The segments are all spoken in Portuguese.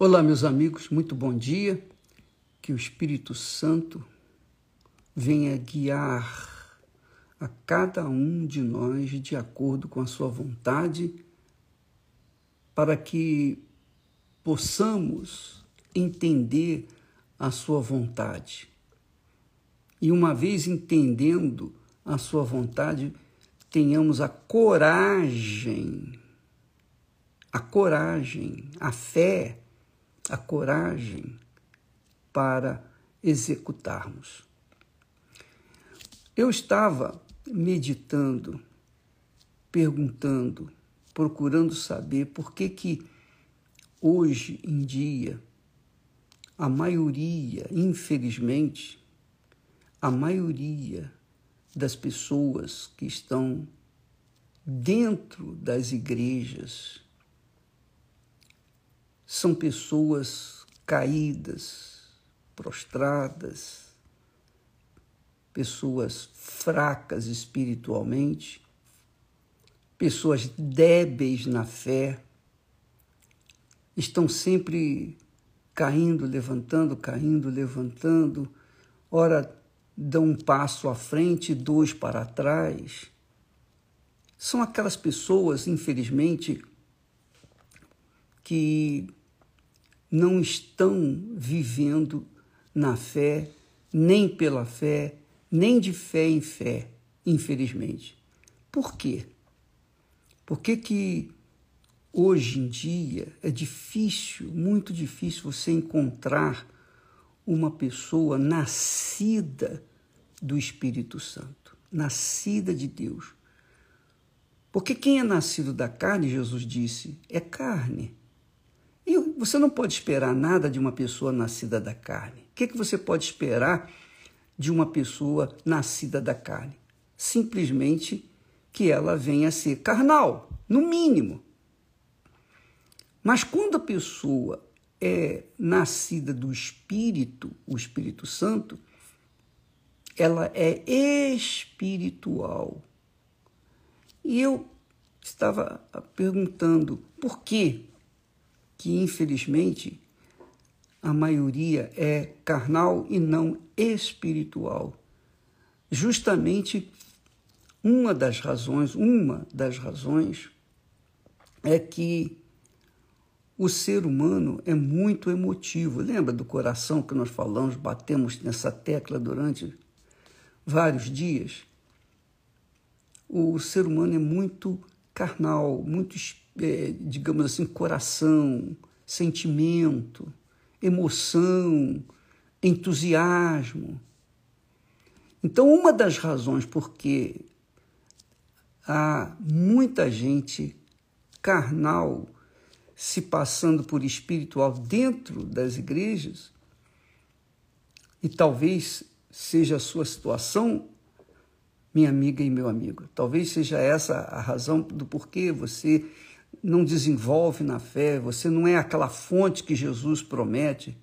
Olá, meus amigos, muito bom dia. Que o Espírito Santo venha guiar a cada um de nós de acordo com a sua vontade, para que possamos entender a sua vontade. E uma vez entendendo a sua vontade, tenhamos a coragem, a coragem, a fé a coragem para executarmos. Eu estava meditando, perguntando, procurando saber por que que hoje em dia a maioria, infelizmente, a maioria das pessoas que estão dentro das igrejas são pessoas caídas, prostradas, pessoas fracas espiritualmente, pessoas débeis na fé, estão sempre caindo, levantando, caindo, levantando, ora dão um passo à frente, dois para trás. São aquelas pessoas, infelizmente, que não estão vivendo na fé, nem pela fé, nem de fé em fé, infelizmente. Por quê? Por que, que hoje em dia é difícil, muito difícil você encontrar uma pessoa nascida do Espírito Santo, nascida de Deus? Porque quem é nascido da carne, Jesus disse, é carne. E você não pode esperar nada de uma pessoa nascida da carne. O que, que você pode esperar de uma pessoa nascida da carne? Simplesmente que ela venha a ser carnal, no mínimo. Mas quando a pessoa é nascida do Espírito, o Espírito Santo, ela é espiritual. E eu estava perguntando por quê? Que infelizmente a maioria é carnal e não espiritual. Justamente uma das razões, uma das razões é que o ser humano é muito emotivo. Lembra do coração que nós falamos, batemos nessa tecla durante vários dias? O ser humano é muito carnal, muito é, digamos assim, coração, sentimento, emoção, entusiasmo. Então, uma das razões por que há muita gente carnal se passando por espiritual dentro das igrejas, e talvez seja a sua situação, minha amiga e meu amigo, talvez seja essa a razão do porquê você não desenvolve na fé, você não é aquela fonte que Jesus promete.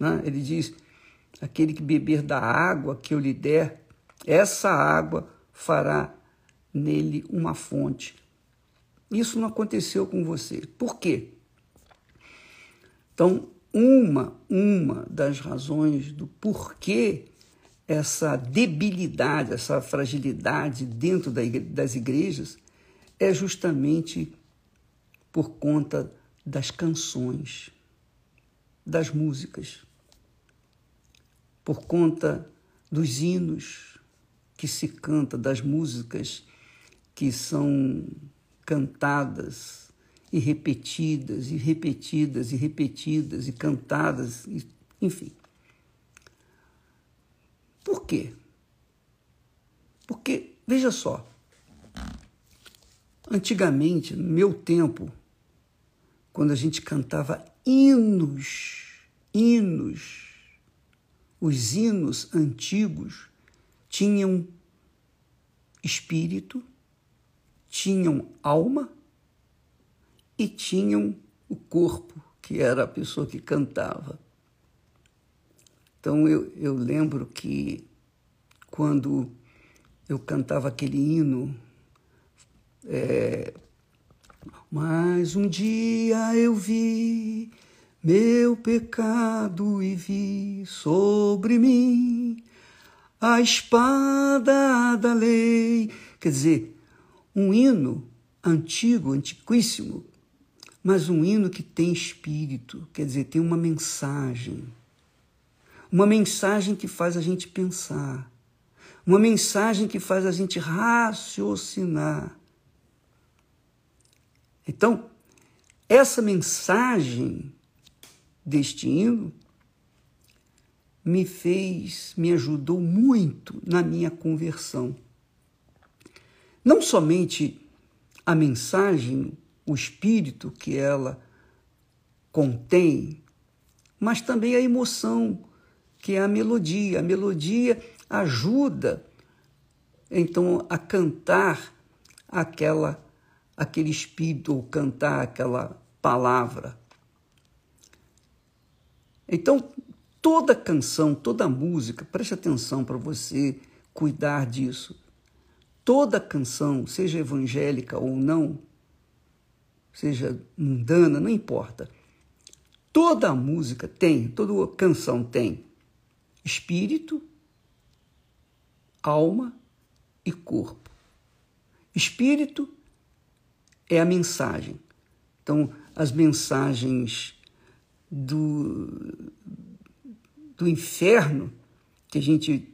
Né? Ele diz: aquele que beber da água que eu lhe der, essa água fará nele uma fonte. Isso não aconteceu com você. Por quê? Então, uma, uma das razões do porquê essa debilidade, essa fragilidade dentro das igrejas é justamente por conta das canções, das músicas, por conta dos hinos que se canta, das músicas que são cantadas e repetidas e repetidas e repetidas e cantadas, enfim. Por quê? Porque, veja só, antigamente, no meu tempo, quando a gente cantava hinos, hinos. Os hinos antigos tinham espírito, tinham alma e tinham o corpo, que era a pessoa que cantava. Então eu, eu lembro que quando eu cantava aquele hino, é, mas um dia eu vi meu pecado e vi sobre mim a espada da lei. Quer dizer, um hino antigo, antiquíssimo, mas um hino que tem espírito, quer dizer, tem uma mensagem. Uma mensagem que faz a gente pensar. Uma mensagem que faz a gente raciocinar. Então, essa mensagem deste hino me fez, me ajudou muito na minha conversão. Não somente a mensagem, o espírito que ela contém, mas também a emoção, que é a melodia. A melodia ajuda então a cantar aquela aquele espírito ou cantar aquela palavra. Então, toda canção, toda música, preste atenção para você cuidar disso. Toda canção, seja evangélica ou não, seja mundana, não importa. Toda música tem, toda canção tem espírito, alma e corpo. Espírito é a mensagem. Então, as mensagens do, do inferno que a gente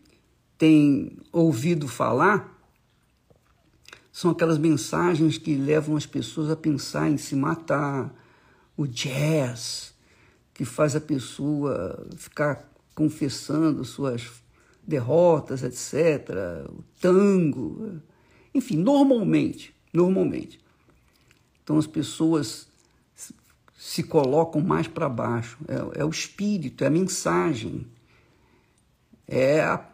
tem ouvido falar são aquelas mensagens que levam as pessoas a pensar em se matar, o jazz, que faz a pessoa ficar confessando suas derrotas, etc., o tango, enfim, normalmente, normalmente. Então as pessoas se colocam mais para baixo. É, é, o espírito, é a mensagem. É a,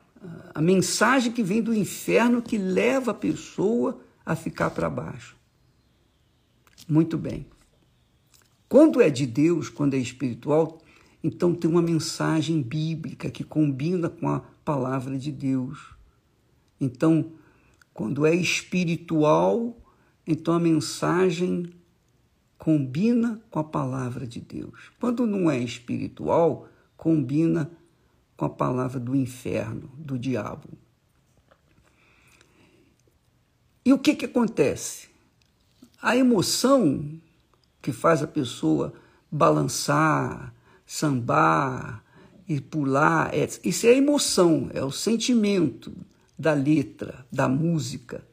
a mensagem que vem do inferno que leva a pessoa a ficar para baixo. Muito bem. Quando é de Deus, quando é espiritual, então tem uma mensagem bíblica que combina com a palavra de Deus. Então, quando é espiritual, então a mensagem combina com a palavra de Deus. Quando não é espiritual, combina com a palavra do inferno, do diabo. E o que, que acontece? A emoção que faz a pessoa balançar, sambar e pular, é, isso é a emoção, é o sentimento da letra, da música.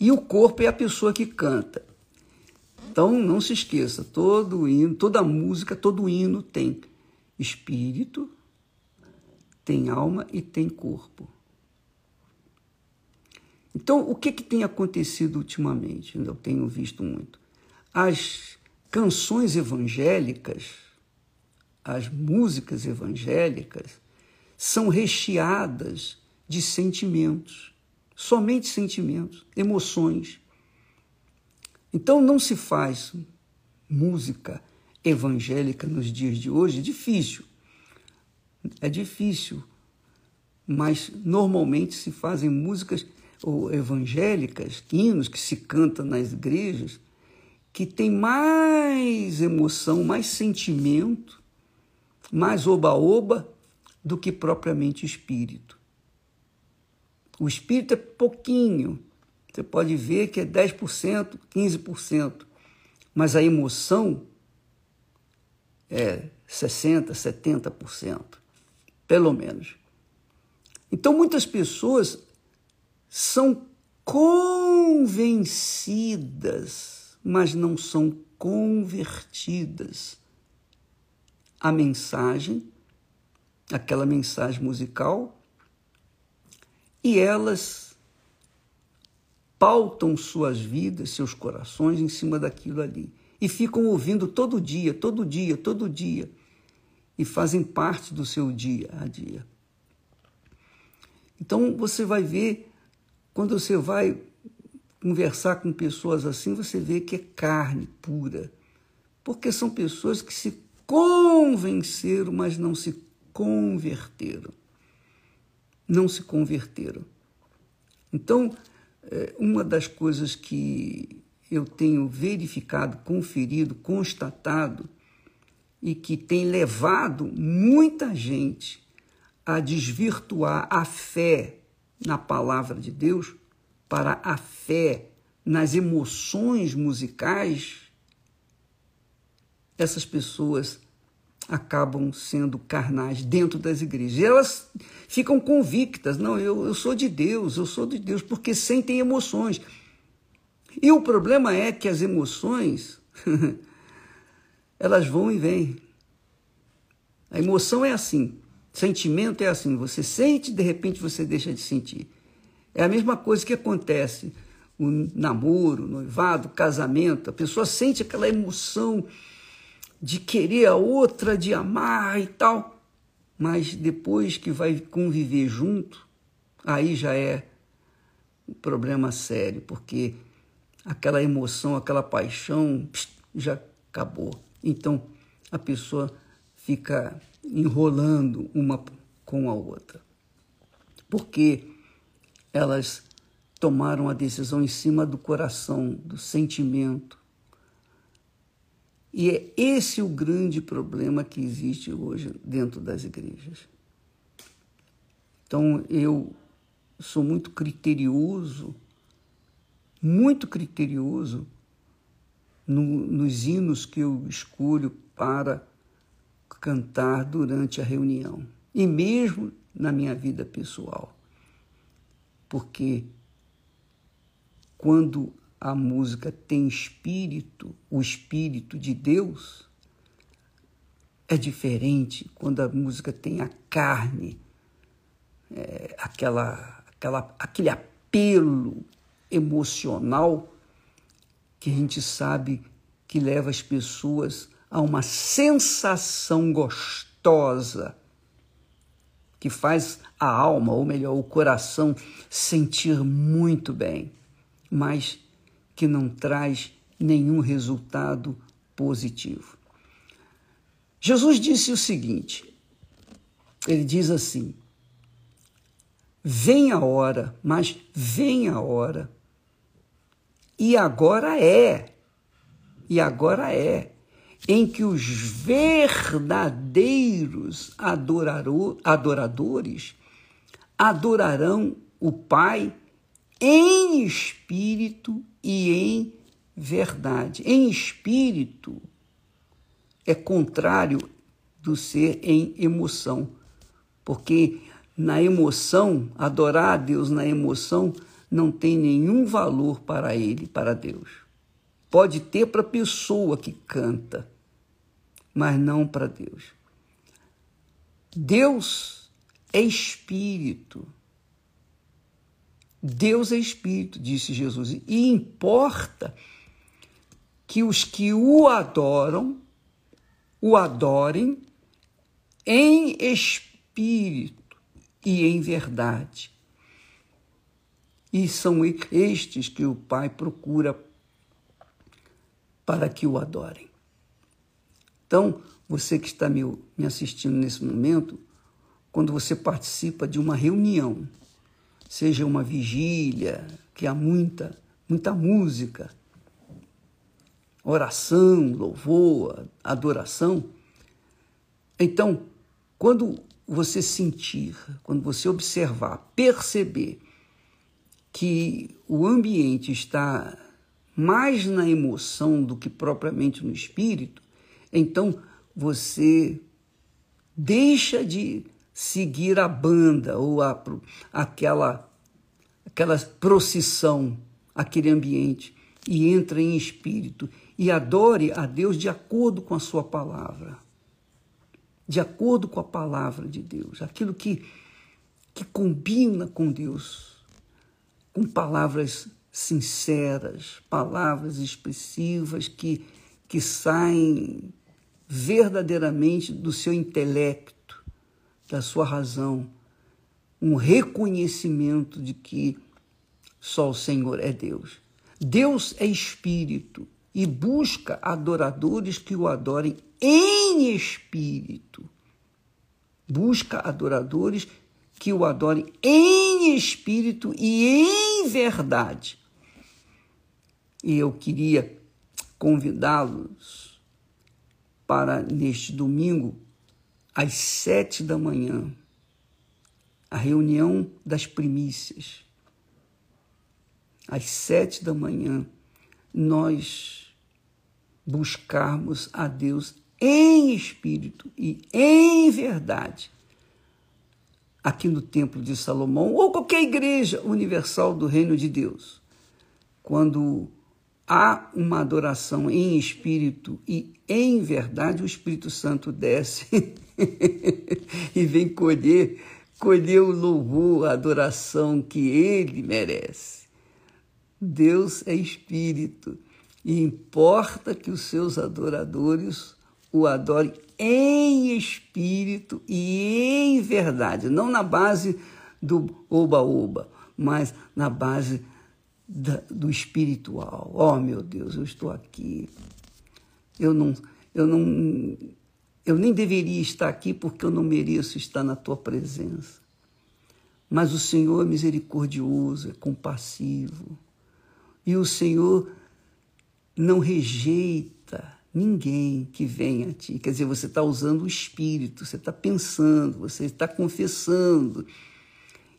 E o corpo é a pessoa que canta. Então não se esqueça, todo hino, toda música, todo hino tem espírito, tem alma e tem corpo. Então, o que, que tem acontecido ultimamente? Eu tenho visto muito. As canções evangélicas, as músicas evangélicas, são recheadas de sentimentos somente sentimentos, emoções. Então não se faz música evangélica nos dias de hoje, é difícil. É difícil, mas normalmente se fazem músicas evangélicas, hinos que se cantam nas igrejas, que tem mais emoção, mais sentimento, mais oba-oba do que propriamente espírito. O espírito é pouquinho. Você pode ver que é 10%, 15%. Mas a emoção é 60%, 70%, pelo menos. Então, muitas pessoas são convencidas, mas não são convertidas à mensagem, aquela mensagem musical e elas pautam suas vidas, seus corações em cima daquilo ali. E ficam ouvindo todo dia, todo dia, todo dia. E fazem parte do seu dia a dia. Então você vai ver, quando você vai conversar com pessoas assim, você vê que é carne pura. Porque são pessoas que se convenceram, mas não se converteram não se converteram. Então, é, uma das coisas que eu tenho verificado, conferido, constatado e que tem levado muita gente a desvirtuar a fé na palavra de Deus para a fé nas emoções musicais, essas pessoas acabam sendo carnais dentro das igrejas. E elas ficam convictas, não, eu, eu sou de Deus, eu sou de Deus, porque sentem emoções. E o problema é que as emoções, elas vão e vêm. A emoção é assim, sentimento é assim, você sente, de repente você deixa de sentir. É a mesma coisa que acontece no namoro, noivado, casamento. A pessoa sente aquela emoção de querer a outra, de amar e tal. Mas depois que vai conviver junto, aí já é um problema sério, porque aquela emoção, aquela paixão já acabou. Então a pessoa fica enrolando uma com a outra. Porque elas tomaram a decisão em cima do coração, do sentimento. E é esse o grande problema que existe hoje dentro das igrejas. Então eu sou muito criterioso, muito criterioso no, nos hinos que eu escolho para cantar durante a reunião e mesmo na minha vida pessoal. Porque quando a música tem espírito, o espírito de Deus, é diferente quando a música tem a carne, é, aquela, aquela, aquele apelo emocional que a gente sabe que leva as pessoas a uma sensação gostosa que faz a alma, ou melhor, o coração, sentir muito bem, mas que não traz nenhum resultado positivo. Jesus disse o seguinte: ele diz assim: vem a hora, mas vem a hora, e agora é, e agora é, em que os verdadeiros adoradores adorarão o Pai em espírito e em verdade. Em espírito é contrário do ser em emoção, porque na emoção, adorar a Deus na emoção não tem nenhum valor para ele, para Deus. Pode ter para a pessoa que canta, mas não para Deus. Deus é espírito. Deus é espírito, disse Jesus, e importa que os que o adoram, o adorem em espírito e em verdade. E são estes que o Pai procura para que o adorem. Então, você que está me, me assistindo nesse momento, quando você participa de uma reunião, seja uma vigília, que há muita, muita música, oração, louvor, adoração. Então, quando você sentir, quando você observar, perceber que o ambiente está mais na emoção do que propriamente no espírito, então você deixa de seguir a banda ou a, aquela, aquela procissão, aquele ambiente, e entra em espírito. E adore a Deus de acordo com a sua palavra. De acordo com a palavra de Deus, aquilo que, que combina com Deus, com palavras sinceras, palavras expressivas que, que saem verdadeiramente do seu intelecto, da sua razão, um reconhecimento de que só o Senhor é Deus. Deus é espírito e busca adoradores que o adorem em espírito. Busca adoradores que o adorem em espírito e em verdade. E eu queria convidá-los para neste domingo, às sete da manhã, a reunião das primícias. Às sete da manhã, nós buscarmos a Deus em espírito e em verdade, aqui no Templo de Salomão ou qualquer igreja universal do Reino de Deus. Quando há uma adoração em espírito e em verdade, o Espírito Santo desce e vem colher, colher o louvor, a adoração que ele merece. Deus é espírito e importa que os seus adoradores o adorem em espírito e em verdade, não na base do oba-oba, mas na base da, do espiritual. Oh, meu Deus, eu estou aqui. Eu não, eu não, eu nem deveria estar aqui porque eu não mereço estar na tua presença. Mas o Senhor é misericordioso, é compassivo. E o Senhor não rejeita ninguém que venha a ti. Quer dizer, você está usando o espírito, você está pensando, você está confessando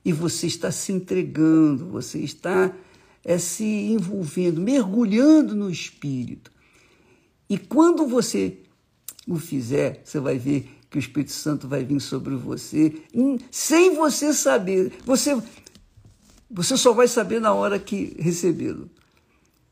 e você está se entregando, você está é, se envolvendo, mergulhando no espírito. E quando você o fizer, você vai ver que o Espírito Santo vai vir sobre você, sem você saber. Você, você só vai saber na hora que recebê-lo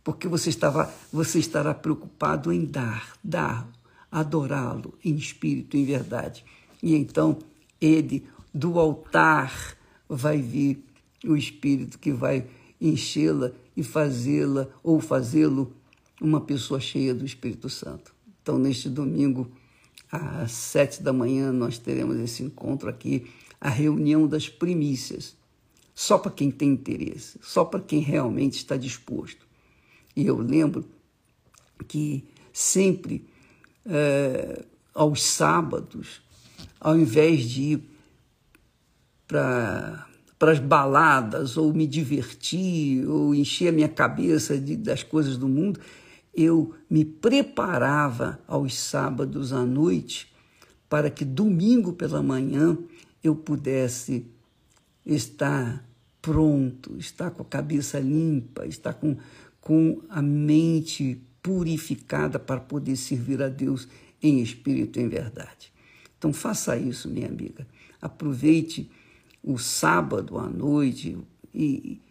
porque você, estava, você estará preocupado em dar, dar, adorá-lo em espírito, em verdade. E então ele, do altar, vai vir o Espírito que vai enchê-la e fazê-la ou fazê-lo uma pessoa cheia do Espírito Santo. Então, neste domingo, às sete da manhã, nós teremos esse encontro aqui, a reunião das primícias. Só para quem tem interesse, só para quem realmente está disposto. E eu lembro que sempre, é, aos sábados, ao invés de ir para para as baladas ou me divertir ou encher a minha cabeça de, das coisas do mundo, eu me preparava aos sábados à noite para que domingo pela manhã eu pudesse estar pronto, estar com a cabeça limpa, estar com, com a mente purificada para poder servir a Deus em espírito e em verdade. Então faça isso, minha amiga. Aproveite o sábado à noite e,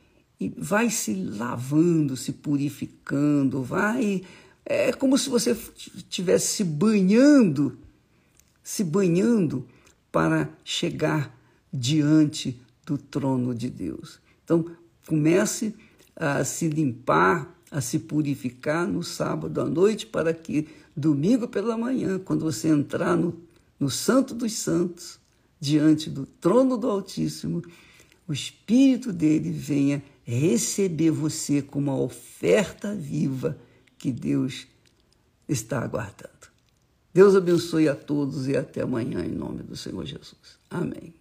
e vai se lavando, se purificando, vai. É como se você estivesse se banhando, se banhando para chegar diante do trono de Deus. Então, comece a se limpar, a se purificar no sábado à noite, para que domingo pela manhã, quando você entrar no, no Santo dos Santos, diante do trono do Altíssimo, o Espírito dele venha receber você como uma oferta viva que Deus está aguardando. Deus abençoe a todos e até amanhã, em nome do Senhor Jesus. Amém.